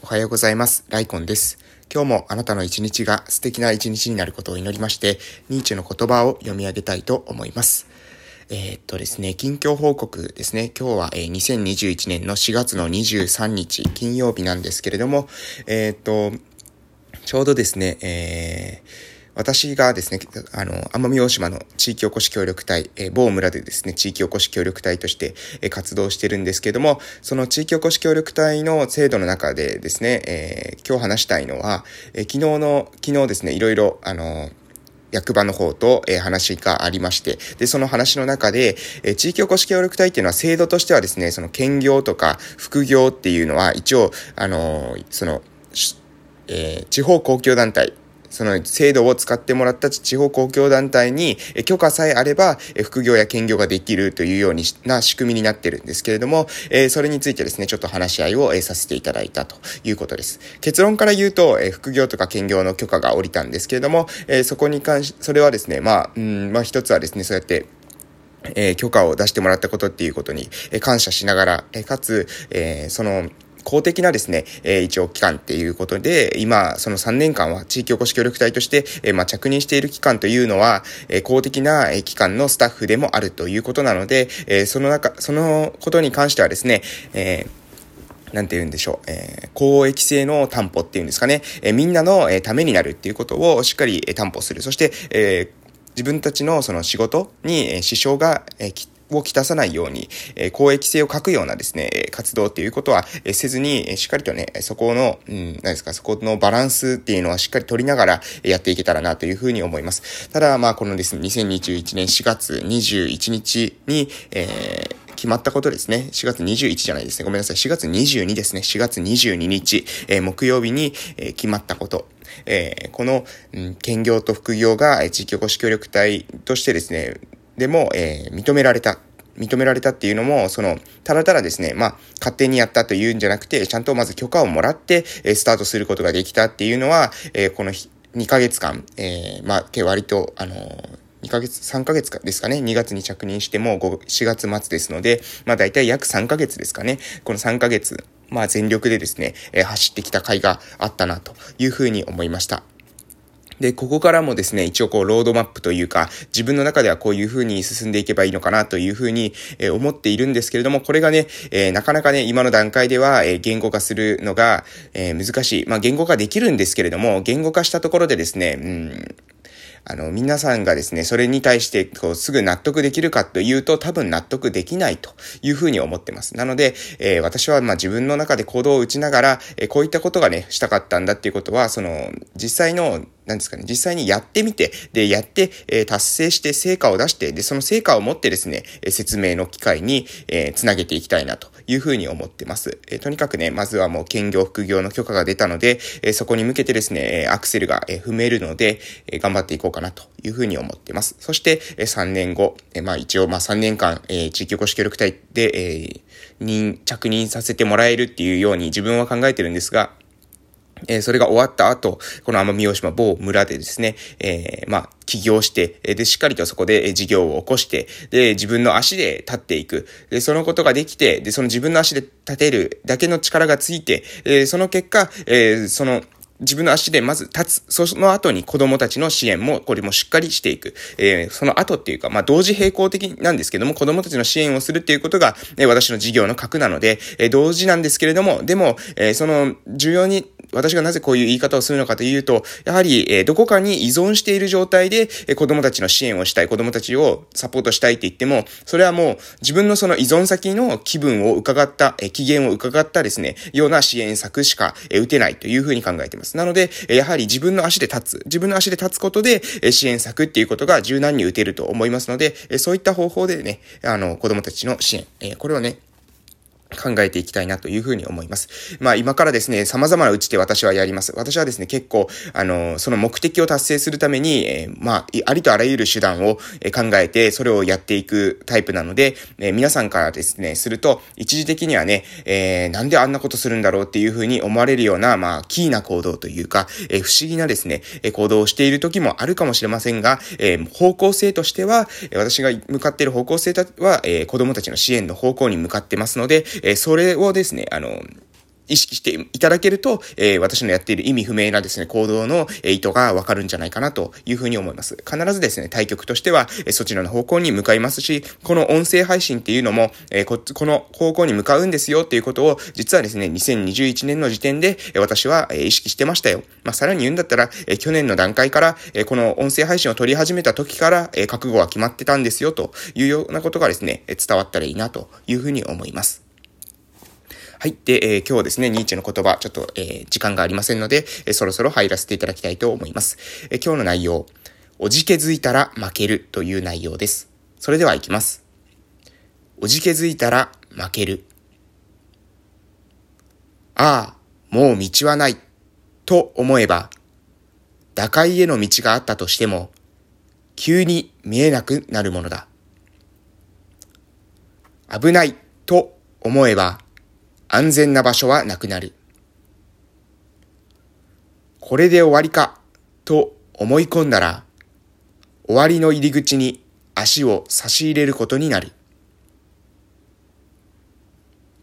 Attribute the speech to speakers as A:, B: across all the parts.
A: おはようございます。ライコンです。今日もあなたの一日が素敵な一日になることを祈りまして、ニーチェの言葉を読み上げたいと思います。えー、っとですね、近況報告ですね。今日は、えー、2021年の4月の23日、金曜日なんですけれども、えー、っと、ちょうどですね、えー、私がですね、あの、奄美大島の地域おこし協力隊、えー、某村でですね、地域おこし協力隊として、えー、活動してるんですけども、その地域おこし協力隊の制度の中でですね、えー、今日話したいのは、え昨日の、昨日ですね、いろいろ、あの、役場の方と、えー、話がありまして、で、その話の中で、えー、地域おこし協力隊っていうのは制度としてはですね、その兼業とか副業っていうのは一応、あのー、その、えー、地方公共団体、その制度を使ってもらった地方公共団体に許可さえあれば、副業や兼業ができるというような仕組みになってるんですけれども、それについてですね、ちょっと話し合いをさせていただいたということです。結論から言うと、副業とか兼業の許可が下りたんですけれども、そこに関し、それはですね、まあ、うん、まあ一つはですね、そうやって、えー、許可を出してもらったことっていうことに、えー、感謝しながら、えー、かつ、えその、公的なですね、えー、一応機関っていうことで、今、その3年間は地域おこし協力隊として、えー、まあ、着任している機関というのは、えー、公的な、え機関のスタッフでもあるということなので、えその中、そのことに関してはですね、えなんて言うんでしょう、えー、公益性の担保っていうんですかね、えー、みんなの、えー、ためになるっていうことをしっかり、えー、担保する。そして、えー、自分たちのその仕事に、支障が、えー、をきたさないように、えー、公益性を欠くようなですね、活動っていうことは、えー、せずに、えー、しっかりとね、そこの、うん、何ですか、そこのバランスっていうのはしっかり取りながらやっていけたらなというふうに思います。ただ、まあ、このですね、2021年4月21日に、えー決まったことですね。4月21じゃないですね。ごめんなさい。4月22ですね。4月22日、えー、木曜日に、えー、決まったこと。えー、この、うん、兼業と副業が、地域おこし協力隊としてですね、でも、えー、認められた。認められたっていうのも、その、ただただですね、まあ、勝手にやったというんじゃなくて、ちゃんとまず許可をもらって、えスタートすることができたっていうのは、え、この2ヶ月間、えー、まあ、割と、あのー2ヶ月、3ヶ月かですかね。2月に着任しても4月末ですので、まあ大体約3ヶ月ですかね。この3ヶ月、まあ全力でですね、えー、走ってきた甲斐があったなというふうに思いました。で、ここからもですね、一応こう、ロードマップというか、自分の中ではこういう風に進んでいけばいいのかなという風に、え、思っているんですけれども、これがね、えー、なかなかね、今の段階では、え、言語化するのが、え難しい。まあ、言語化できるんですけれども、言語化したところでですね、うん、あの、皆さんがですね、それに対して、こう、すぐ納得できるかというと、多分納得できないというふうに思ってます。なので、えー、私は、ま、自分の中で行動を打ちながら、えー、こういったことがね、したかったんだっていうことは、その、実際の、なんですかね、実際にやってみて、で、やって、えー、達成して成果を出して、で、その成果を持ってですね、説明の機会に、えー、つなげていきたいなというふうに思ってます。え、とにかくね、まずはもう兼業副業の許可が出たので、え、そこに向けてですね、アクセルが、踏めるので、え頑張っていこうかなというふうに思ってます。そして、え3年後、えまあ一応、まあ3年間、え地域おこし協力隊で、え任、着任させてもらえるっていうように自分は考えてるんですが、えー、それが終わった後、この奄美大島某村でですね、えー、まあ、起業して、で、しっかりとそこで事業を起こして、で、自分の足で立っていく。で、そのことができて、で、その自分の足で立てるだけの力がついて、えー、その結果、えー、その、自分の足でまず立つ。その後に子供たちの支援も、これもしっかりしていく。えー、その後っていうか、まあ、同時並行的なんですけども、子供たちの支援をするっていうことが、えー、私の事業の核なので、えー、同時なんですけれども、でも、えー、その、重要に私がなぜこういう言い方をするのかというと、やはり、えどこかに依存している状態で、え子供たちの支援をしたい、子供たちをサポートしたいって言っても、それはもう自分のその依存先の気分を伺った、え機嫌を伺ったですね、ような支援策しか、え打てないというふうに考えています。なので、えやはり自分の足で立つ、自分の足で立つことで、え支援策っていうことが柔軟に打てると思いますので、えそういった方法でね、あの、子供たちの支援、えこれをね、考えていきたいなというふうに思います。まあ今からですね、様々な打ち手私はやります。私はですね、結構、あの、その目的を達成するために、えー、まあ、ありとあらゆる手段を考えて、それをやっていくタイプなので、えー、皆さんからですね、すると、一時的にはね、えー、なんであんなことするんだろうっていうふうに思われるような、まあ、キーな行動というか、えー、不思議なですね、行動をしている時もあるかもしれませんが、えー、方向性としては、私が向かっている方向性は、えー、子供たちの支援の方向に向かってますので、え、それをですね、あの、意識していただけると、えー、私のやっている意味不明なですね、行動の意図がわかるんじゃないかなというふうに思います。必ずですね、対局としては、えそちらの方向に向かいますし、この音声配信っていうのも、えここの方向に向かうんですよっていうことを、実はですね、2021年の時点で、え私は、え意識してましたよ。まあ、さらに言うんだったら、え去年の段階から、えこの音声配信を取り始めた時から、え覚悟は決まってたんですよというようなことがですね、伝わったらいいなというふうに思います。はい。で、えー、今日はですね、ニーチェの言葉、ちょっと、えー、時間がありませんので、えー、そろそろ入らせていただきたいと思います。え今日の内容、おじけづいたら負けるという内容です。それでは行きます。おじけづいたら負ける。ああ、もう道はない、と思えば、打開への道があったとしても、急に見えなくなるものだ。危ない、と思えば、安全な場所はなくなる。これで終わりか、と思い込んだら、終わりの入り口に足を差し入れることになる。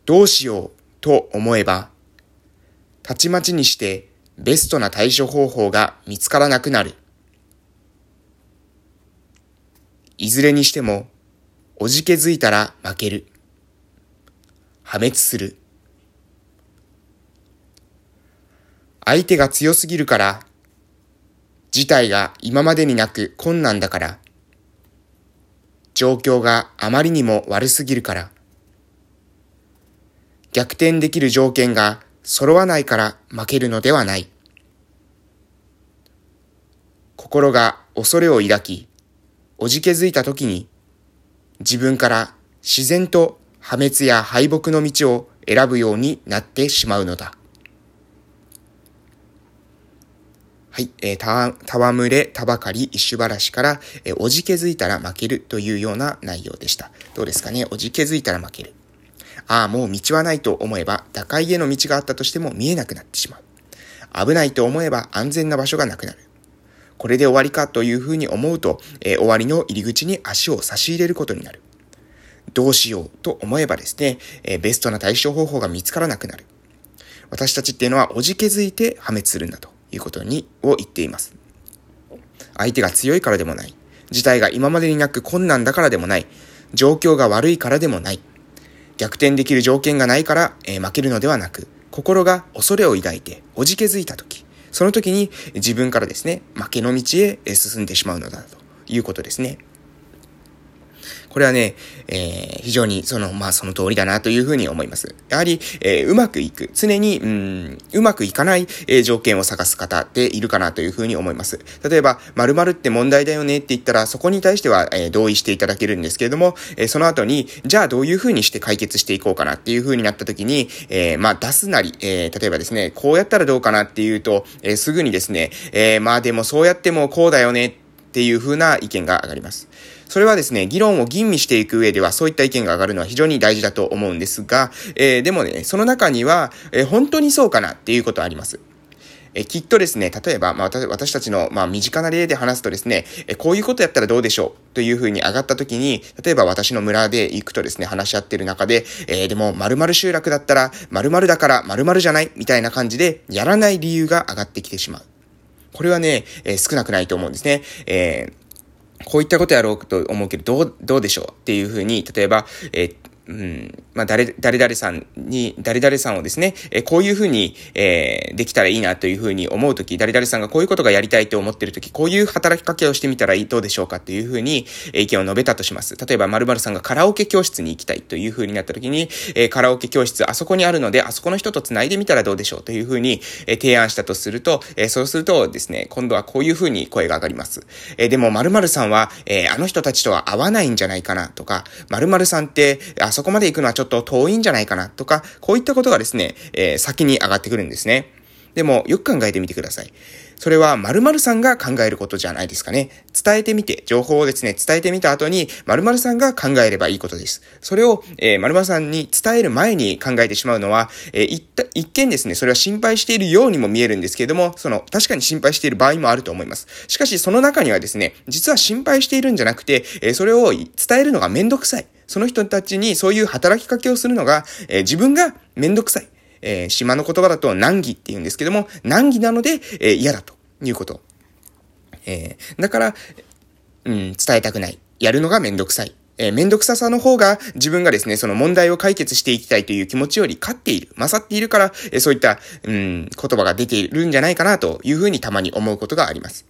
A: どうしようと思えば、たちまちにしてベストな対処方法が見つからなくなる。いずれにしても、おじけづいたら負ける。破滅する。相手が強すぎるから、事態が今までになく困難だから、状況があまりにも悪すぎるから、逆転できる条件が揃わないから負けるのではない。心が恐れを抱き、おじけづいた時に、自分から自然と破滅や敗北の道を選ぶようになってしまうのだ。はい、えー、た、たわむれ、たばかり、石原から、えー、おじけづいたら負けるというような内容でした。どうですかね？おじけづいたら負ける。ああ、もう道はないと思えば、打開への道があったとしても見えなくなってしまう。危ないと思えば安全な場所がなくなる。これで終わりかというふうに思うと、えー、終わりの入り口に足を差し入れることになる。どうしようと思えばですね、えー、ベストな対処方法が見つからなくなる。私たちっていうのはおじけづいて破滅するんだと。いうことに、を言っています。相手が強いからでもない。事態が今までになく困難だからでもない。状況が悪いからでもない。逆転できる条件がないから、えー、負けるのではなく、心が恐れを抱いて、おじけづいた時、その時に自分からですね、負けの道へ進んでしまうのだということですね。これはね、えー、非常にその、まあその通りだなというふうに思います。やはり、えー、うまくいく、常に、うん、うまくいかない、えー、条件を探す方っているかなというふうに思います。例えば、〇〇って問題だよねって言ったら、そこに対しては、えー、同意していただけるんですけれども、えー、その後に、じゃあどういうふうにして解決していこうかなっていうふうになった時に、えー、まあ出すなり、えー、例えばですね、こうやったらどうかなっていうと、えー、すぐにですね、えー、まあでもそうやってもこうだよねっていうふうな意見が上がります。それはですね、議論を吟味していく上ではそういった意見が上がるのは非常に大事だと思うんですが、えー、でもね、その中には、えー、本当にそうかなっていうことはあります。えきっとですね、例えば、まあ、私たちの、まあ、身近な例で話すとですね、えこういうことやったらどうでしょうというふうに上がった時に、例えば私の村で行くとですね、話し合ってる中で、えー、でも、〇〇集落だったら、〇〇だから〇〇じゃないみたいな感じで、やらない理由が上がってきてしまう。これはね、えー、少なくないと思うんですね。えーこういったことやろうと思うけど、どう、どうでしょうっていうふうに、例えば、えっ、うん、まあ、誰、誰々さんに、誰々さんをですね、えこういうふうに、えー、できたらいいなというふうに思うとき、誰々さんがこういうことがやりたいと思っているとき、こういう働きかけをしてみたらいい、どうでしょうかっていうふうに、え意見を述べたとします。例えば、〇〇さんがカラオケ教室に行きたいというふうになったときに、えー、カラオケ教室、あそこにあるので、あそこの人と繋いでみたらどうでしょうというふうに、え、提案したとすると、え、そうするとですね、今度はこういうふうに声が上がります。え、でも、〇〇さんは、え、あの人たちとは合わないんじゃないかなとか、〇〇さんって、あそこまで行くのはちょっと遠いんじゃないかなとか、こういったことがですね、えー、先に上がってくるんですね。でも、よく考えてみてください。それは〇〇さんが考えることじゃないですかね。伝えてみて、情報をですね、伝えてみた後に、〇〇さんが考えればいいことです。それを、えー、〇〇さんに伝える前に考えてしまうのは、えー、一一見ですね、それは心配しているようにも見えるんですけれども、その、確かに心配している場合もあると思います。しかし、その中にはですね、実は心配しているんじゃなくて、えー、それを伝えるのがめんどくさい。その人たちにそういう働きかけをするのが、えー、自分がめんどくさい。えー、島の言葉だと難儀って言うんですけども、難儀なので、えー、嫌だということ。えー、だから、うん、伝えたくない。やるのがめんどくさい。えー、めんどくささの方が自分がですね、その問題を解決していきたいという気持ちより勝っている、勝っているから、えー、そういった、うん、言葉が出ているんじゃないかなというふうにたまに思うことがあります。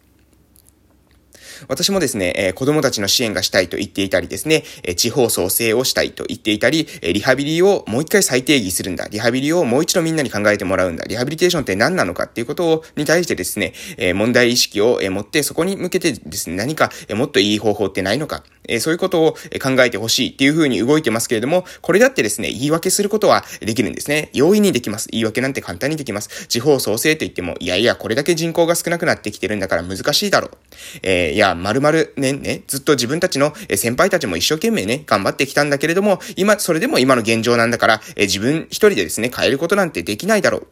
A: 私もですね、え、子供たちの支援がしたいと言っていたりですね、え、地方創生をしたいと言っていたり、え、リハビリをもう一回再定義するんだ。リハビリをもう一度みんなに考えてもらうんだ。リハビリテーションって何なのかっていうことを、に対してですね、え問題意識を、持って、そこに向けてですね、何か、もっといい方法ってないのか、えそういうことを考えてほしいっていうふうに動いてますけれども、これだってですね、言い訳することはできるんですね。容易にできます。言い訳なんて簡単にできます。地方創生と言っても、いやいや、これだけ人口が少なくなってきてるんだから難しいだろう。えー、いや、〇〇年ね、ずっと自分たちの先輩たちも一生懸命ね、頑張ってきたんだけれども、今、それでも今の現状なんだから、え、自分一人でですね、変えることなんてできないだろう。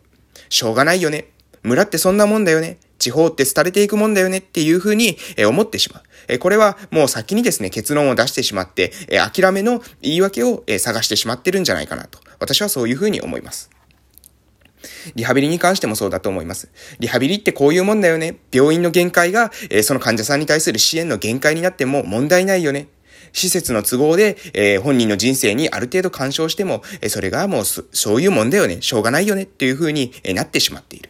A: しょうがないよね。村ってそんなもんだよね。地方って廃れていくもんだよねっていうふうに思ってしまう。えこれはもう先にですね、結論を出してしまって、え諦めの言い訳を探してしまってるんじゃないかなと。私はそういうふうに思います。リハビリに関してもそうだと思います。リハビリってこういうもんだよね。病院の限界が、えその患者さんに対する支援の限界になっても問題ないよね。施設の都合で、えー、本人の人生にある程度干渉しても、え、それがもうそういうもんだよね。しょうがないよねっていう風に、え、なってしまっている。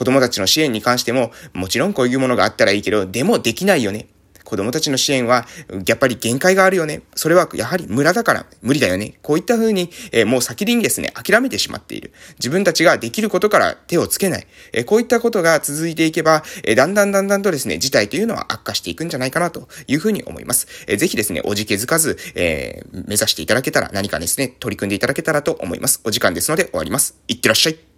A: 子供たちの支援に関しても、もちろんこういうものがあったらいいけど、でもできないよね。子供たちの支援は、やっぱり限界があるよね。それはやはり村だから無理だよね。こういった風に、えー、もう先にですね、諦めてしまっている。自分たちができることから手をつけない。えー、こういったことが続いていけば、えー、だんだんだんだんとですね、事態というのは悪化していくんじゃないかなというふうに思います。えー、ぜひですね、おじけづかず、えー、目指していただけたら何かですね、取り組んでいただけたらと思います。お時間ですので終わります。いってらっしゃい。